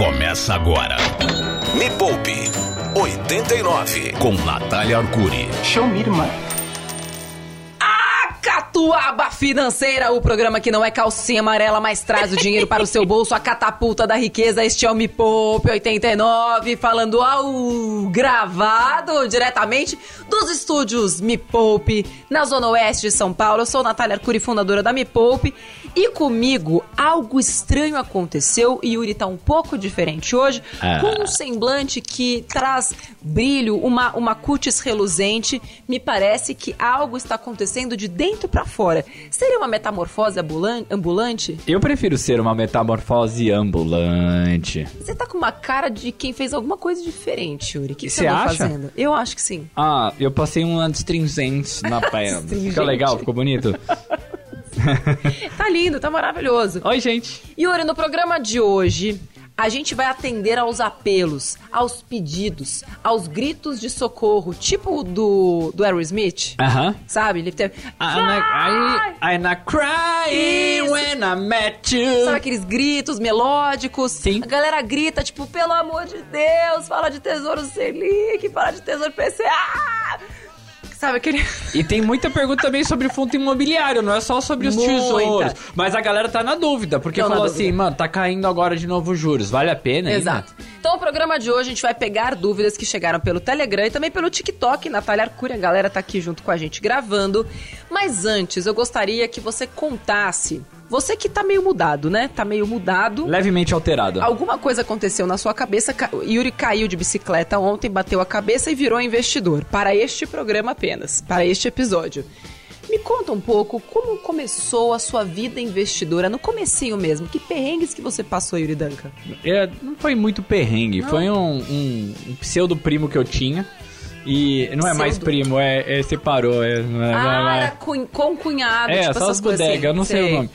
Começa agora. Me Poupe 89 com Natália Arcuri. Show me, irmã. Catuaba Financeira, o programa que não é calcinha amarela, mas traz o dinheiro para o seu bolso, a catapulta da riqueza. Este é o Me Poupe 89, falando ao gravado diretamente dos estúdios Me Poupe, na Zona Oeste de São Paulo. Eu sou Natália Arcuri, fundadora da Me Poupe. E comigo, algo estranho aconteceu e Yuri tá um pouco diferente hoje, Ah. com um semblante que traz brilho, uma, uma cutis reluzente. Me parece que algo está acontecendo de dentro pra fora. Seria uma metamorfose ambulan- ambulante? Eu prefiro ser uma metamorfose ambulante. Você tá com uma cara de quem fez alguma coisa diferente, Yuri. O que Você acha? fazendo? Eu acho que sim. Ah, eu passei um astringente na perna. Ficou legal? Ficou bonito? Tá lindo, tá maravilhoso. Oi, gente. Yuri, no programa de hoje, a gente vai atender aos apelos, aos pedidos, aos gritos de socorro, tipo o do, do Aerosmith. Aham. Sabe? Ele teve. I'm not, I, I'm not crying Isso. when I met you. Sabe aqueles gritos melódicos? Sim. A galera grita, tipo, pelo amor de Deus, fala de tesouro Selic, fala de tesouro PCA. Sabe aquele. E tem muita pergunta também sobre fundo imobiliário, não é só sobre os Muita. tesouros. Mas a galera tá na dúvida, porque na falou dúvida. assim, mano, tá caindo agora de novo os juros, vale a pena ainda? Exato. Então, o programa de hoje a gente vai pegar dúvidas que chegaram pelo Telegram e também pelo TikTok. Natália Arcuri, a galera tá aqui junto com a gente gravando. Mas antes, eu gostaria que você contasse. Você que tá meio mudado, né? Tá meio mudado. Levemente alterado. Alguma coisa aconteceu na sua cabeça. Ca- Yuri caiu de bicicleta ontem, bateu a cabeça e virou investidor. Para este programa apenas, para este episódio. Me conta um pouco como começou a sua vida investidora, no comecinho mesmo. Que perrengues que você passou, Yuri Danca? É, não foi muito perrengue, foi um, um, um pseudo primo que eu tinha. E não é mais Pseudo? primo, é, é separou. É, não é- não Ah, é- era cun- com cunhado, é, tipo só essas as coisas assim. eu não sei, o nome.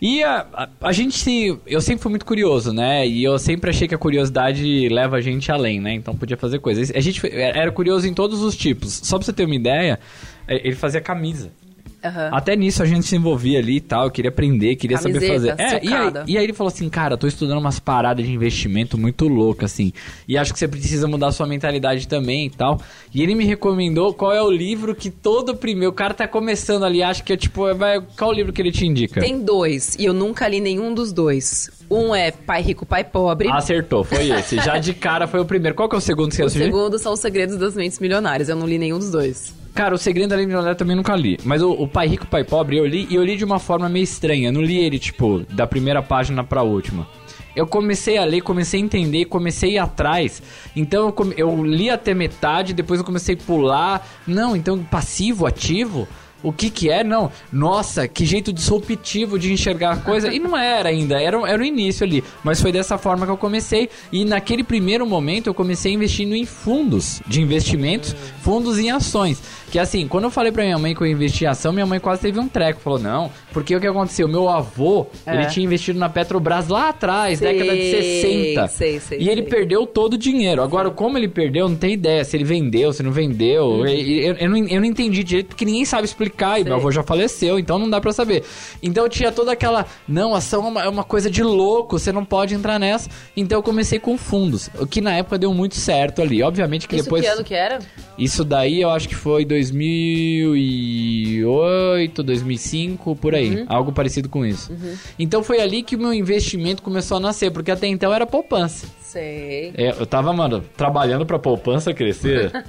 E a, a, a gente. Eu sempre fui muito curioso, né? E eu sempre achei que a curiosidade leva a gente além, né? Então podia fazer coisas. A gente foi- era curioso em todos os tipos. Só pra você ter uma ideia, é, ele fazia camisa. Aham. Até nisso a gente se envolvia ali e tal, eu queria aprender, queria saber Camiseta, fazer. É, e aí, e aí ele falou assim, cara, eu tô estudando umas paradas de investimento muito loucas, assim. E acho que você precisa mudar sua mentalidade também e tal. E ele me recomendou qual é o livro que todo primeiro. O cara tá começando ali, acho que é tipo, vai, qual o livro que ele te indica? Tem dois, e eu nunca li nenhum dos dois. Um é Pai Rico, Pai Pobre. Acertou, foi esse. Já de cara foi o primeiro. Qual que é o segundo que você o segundo são Os Segredos das Mentes Milionárias. Eu não li nenhum dos dois. Cara, o Segredo da Lei Milionária também nunca li. Mas o, o Pai Rico, Pai Pobre eu li, e eu li de uma forma meio estranha. Não li ele, tipo, da primeira página pra última. Eu comecei a ler, comecei a entender, comecei a ir atrás. Então eu, eu li até metade, depois eu comecei a pular. Não, então passivo, ativo? O que que é? Não. Nossa, que jeito disruptivo de enxergar a coisa. E não era ainda, era, era o início ali. Mas foi dessa forma que eu comecei. E naquele primeiro momento eu comecei investindo em fundos de investimentos, fundos em ações. Que assim, quando eu falei pra minha mãe que eu investi em ação, minha mãe quase teve um treco. Falou, não, porque o que aconteceu? Meu avô, É. ele tinha investido na Petrobras lá atrás, Sei, década de 60. sei, sei, e ele perdeu todo o dinheiro. Agora, como ele perdeu, não tem ideia se ele vendeu, se não vendeu. Uhum. E- e- Eu, eu não, eu não entendi direito, porque ninguém sabe explicar. Meu Sei. avô já faleceu, então não dá pra saber. Então tinha toda aquela. Não, ação é uma, é uma coisa de louco, você não pode entrar nessa. Então eu comecei com fundos, o que na época deu muito certo ali. Obviamente que Isso depois. que ano que era? Isso daí eu acho que foi 2008, 2005, por aí. Uhum. Algo parecido com isso. Então foi ali que o meu investimento começou a nascer, porque até então era poupança. Sei. É, eu tava, mano, trabalhando pra poupança crescer.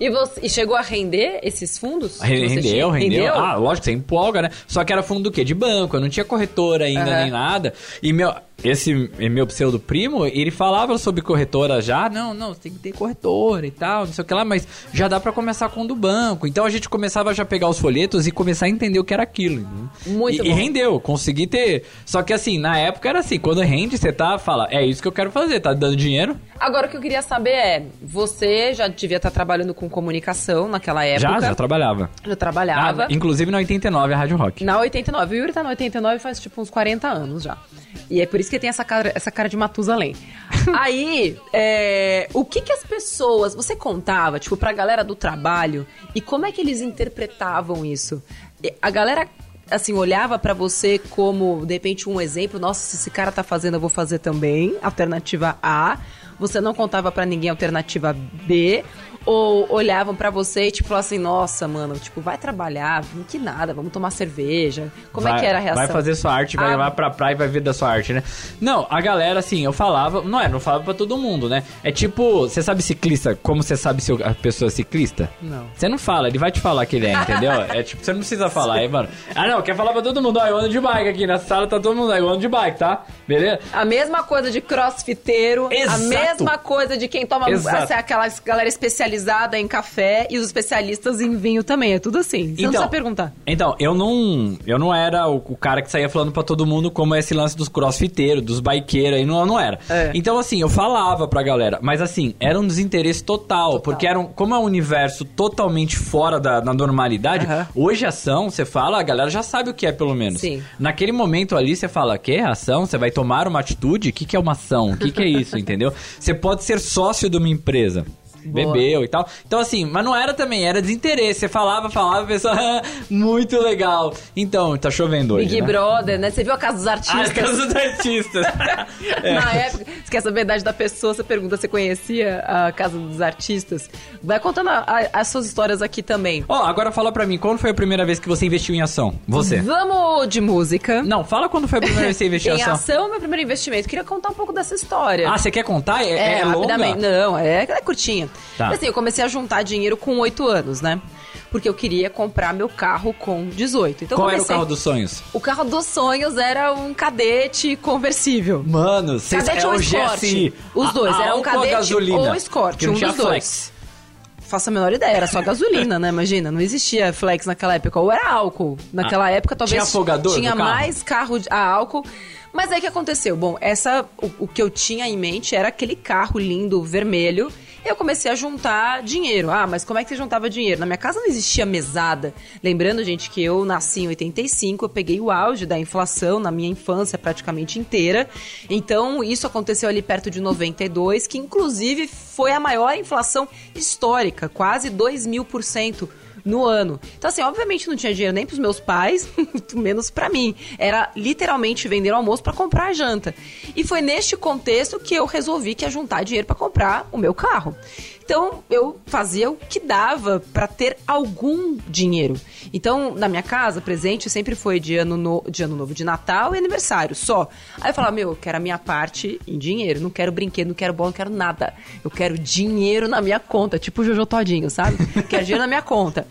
E, você, e chegou a render esses fundos? rendeu, tinha? rendeu, Ah, lógico, você empolga, né? Só que era fundo do quê? De banco, eu não tinha corretora ainda, Aham. nem nada. E meu, esse meu pseudo primo, ele falava sobre corretora já. Não, não, tem que ter corretora e tal, não sei o que lá, mas já dá pra começar com o do banco. Então a gente começava já a pegar os folhetos e começar a entender o que era aquilo. entendeu? Muito e, e bom. rendeu, consegui ter. Só que assim, na época era assim, quando rende, você tá, fala, é isso que eu quero fazer, tá dando dinheiro? Agora o que eu queria saber é, você já devia estar trabalhando com comunicação naquela época. Já, já trabalhava. Já trabalhava. Ah, inclusive na 89, a Rádio Rock. Na 89. O Yuri tá na 89 faz tipo uns 40 anos já. E é por isso que tem essa cara, essa cara de Matusalém. Aí, é, o que que as pessoas. Você contava, tipo, pra galera do trabalho e como é que eles interpretavam isso? A galera assim, olhava pra você como, de repente, um exemplo? Nossa, se esse cara tá fazendo, eu vou fazer também. Alternativa A. Você não contava pra ninguém alternativa B. Ou olhavam pra você e, tipo, falavam assim, nossa, mano, tipo, vai trabalhar, que nada, vamos tomar cerveja. Como vai, é que era a reação? Vai fazer sua arte, vai Ah. levar pra praia e vai ver da sua arte, né? Não, a galera, assim, eu falava, não é, não falava pra todo mundo, né? É tipo, você sabe ciclista, como você sabe se a pessoa é ciclista? Não. Você não fala, ele vai te falar que ele é, entendeu? é tipo, você não precisa falar, aí, mano. Ah, não, quer falar pra todo mundo, ó, eu ando de bike aqui, nessa sala tá todo mundo, aí, eu ando de bike, tá? Beleza? A mesma coisa de crossfiteiro, a Exato. Mesma coisa de quem toma assim, aquela galera especializada em café e os especialistas em vinho também. É tudo assim. Você não precisa perguntar. Então, eu não, eu não era o, o cara que saía falando pra todo mundo como é esse lance dos crossfiteiros, dos bikeiros, aí não, não era. É. Então, assim, eu falava pra galera, mas assim, era um desinteresse total, porque era um, como é um universo totalmente fora da, da normalidade, Aham. hoje ação, você fala, a galera já sabe o que é, pelo menos. Sim. Naquele momento ali, você fala, que é ação? Você vai tomar uma atitude? O que, que é uma ação? O que, que é isso, entendeu? Você pode ser sócio de uma empresa. Boa. Bebeu e tal. Então, assim, mas não era também, era desinteresse. Você falava, falava, a pessoa, "Ah, muito legal. Então, tá chovendo hoje. Big né? Brother, né? Você viu a Casa dos Ah, Artistas? as casas dos artistas. É. Na época, você quer saber a idade da pessoa, você pergunta se conhecia a Casa dos Artistas. Vai contando a- a- as suas histórias aqui também. Ó, agora fala pra mim, quando foi a primeira vez que você investiu em ação? Você. Vamos de música. Não, fala quando foi a primeira vez que você investiu em em ação. ação, é meu primeiro investimento. Queria contar um pouco dessa história. Ah, você quer contar? É, é, longa? rapidamente. Não, é, é curtinha. Tá. Assim, eu comecei a juntar dinheiro com 8 anos, né? Porque eu queria comprar meu carro com 18. Então Qual era o comecei- carro dos sonhos? O carro dos sonhos era um cadete conversível. Mano, vocês Cadete é ou o Escort? GSI. Os dois, A- a era um cadete gasolina? ou Escort, um dos dois. Faço a menor ideia, era só gasolina, né? Imagina, não existia flex naquela época. Ou era álcool. Naquela Ah, época, talvez. tinha afogador Tinha carro? mais carro a álcool. Mas aí o que aconteceu? Bom, essa, o, o que eu tinha em mente era aquele carro lindo, vermelho. Eu comecei a juntar dinheiro. Ah, mas como é que você juntava dinheiro? Na minha casa não existia mesada. Lembrando, gente, que eu nasci em 85, eu peguei o auge da inflação na minha infância praticamente inteira. Então, isso aconteceu ali perto de 92, que inclusive foi a maior inflação histórica, quase 2 mil por cento no ano. Então, assim, obviamente não tinha dinheiro nem pros meus pais, muito menos pra mim. Era literalmente vender o almoço pra comprar a janta. E foi neste contexto que eu resolvi que ia juntar dinheiro pra comprar o meu carro. Então, eu fazia o que dava pra ter algum dinheiro. Então, na minha casa, presente sempre foi de ano, no- de ano novo, de Natal e aniversário, só. Aí eu falava, meu, eu quero a minha parte em dinheiro. Não quero brinquedo, não quero bola, não quero nada. Eu quero dinheiro na minha conta, tipo o Jojo Todinho, sabe? quero dinheiro na minha conta.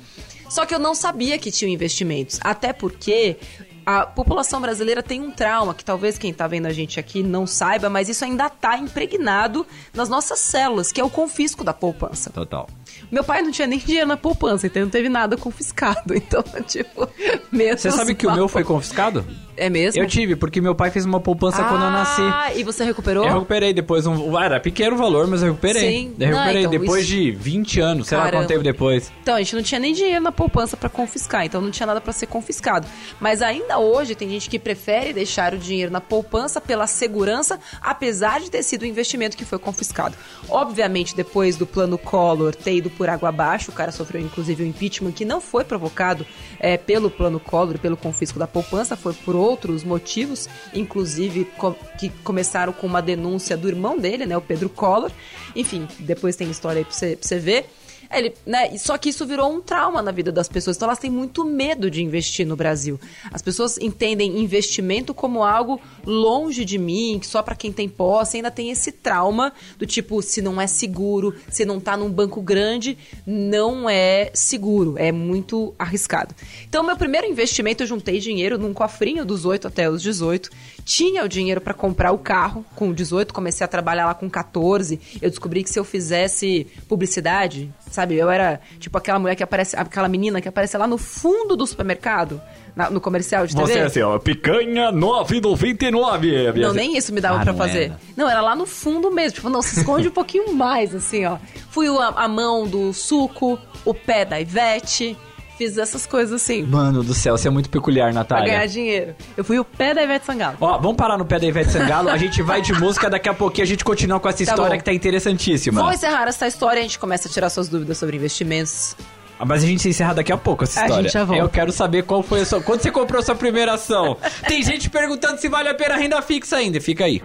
Só que eu não sabia que tinha investimentos. Até porque a população brasileira tem um trauma que talvez quem tá vendo a gente aqui não saiba, mas isso ainda tá impregnado nas nossas células, que é o confisco da poupança. Total. Meu pai não tinha nem dinheiro na poupança, então não teve nada confiscado. Então, tipo, mesmo Você sabe que o mal- meu foi confiscado? É mesmo? Eu tive, porque meu pai fez uma poupança quando eu nasci. Ah, e você recuperou? Eu recuperei depois um. ah, Era pequeno o valor, mas eu recuperei. Sim. Eu recuperei Não, então, depois isso- de 20 anos, sei lá Caramba. quanto tempo depois. Então, a gente não tinha nem dinheiro na poupança pra confiscar, então não tinha nada pra ser confiscado. Mas ainda hoje tem gente que prefere deixar o dinheiro na poupança pela segurança, apesar de ter sido o investimento que foi confiscado. Obviamente, depois do plano Collor ter ido por água abaixo, o cara sofreu inclusive um impeachment que não foi provocado é, pelo plano Collor, pelo confisco da poupança, foi por outros motivos, inclusive que começaram com uma denúncia do irmão dele, né, o Pedro Collor. Enfim, depois tem história aí pra você ver. Ele, né? Só que isso virou um trauma na vida das pessoas. Então elas têm muito medo de investir no Brasil. As pessoas entendem investimento como algo longe de mim, que só pra quem tem posse, ainda tem esse trauma do tipo, se não é seguro, se não tá num banco grande, não é seguro, é muito arriscado. Então, meu primeiro investimento, eu juntei dinheiro num cofrinho dos 8 até os 18. Tinha o dinheiro pra comprar o carro com 18, comecei a trabalhar lá com 14. Eu descobri que se eu fizesse publicidade, sabe? Eu era tipo aquela mulher que aparece, aquela menina que aparece lá no fundo do supermercado, na- no comercial de TV. Você assim, ó, picanha 9,99. Não, nem isso me dava Ah, pra não fazer. era. Não, era lá no fundo mesmo. Tipo, não, se esconde um pouquinho mais, assim, ó. Fui o- a, a mão do suco, o pé da Ivete. Fiz essas coisas assim. Mano do céu, você é muito peculiar, Pra Natália. ganhar dinheiro. Eu fui o pé da Ivete Sangalo. Ó, vamos parar no pé da Ivete Sangalo, a gente vai de música, daqui a pouquinho a gente continua com essa Tá história bom. que tá interessantíssima. Vou encerrar essa história e a gente começa a tirar suas dúvidas sobre investimentos Ah, Mas a gente se encerra daqui a pouco essa A história. gente já volta. Eu quero saber qual foi a sua. Quando você comprou sua primeira ação? Tem gente perguntando se vale a pena a renda fixa ainda. Fica aí.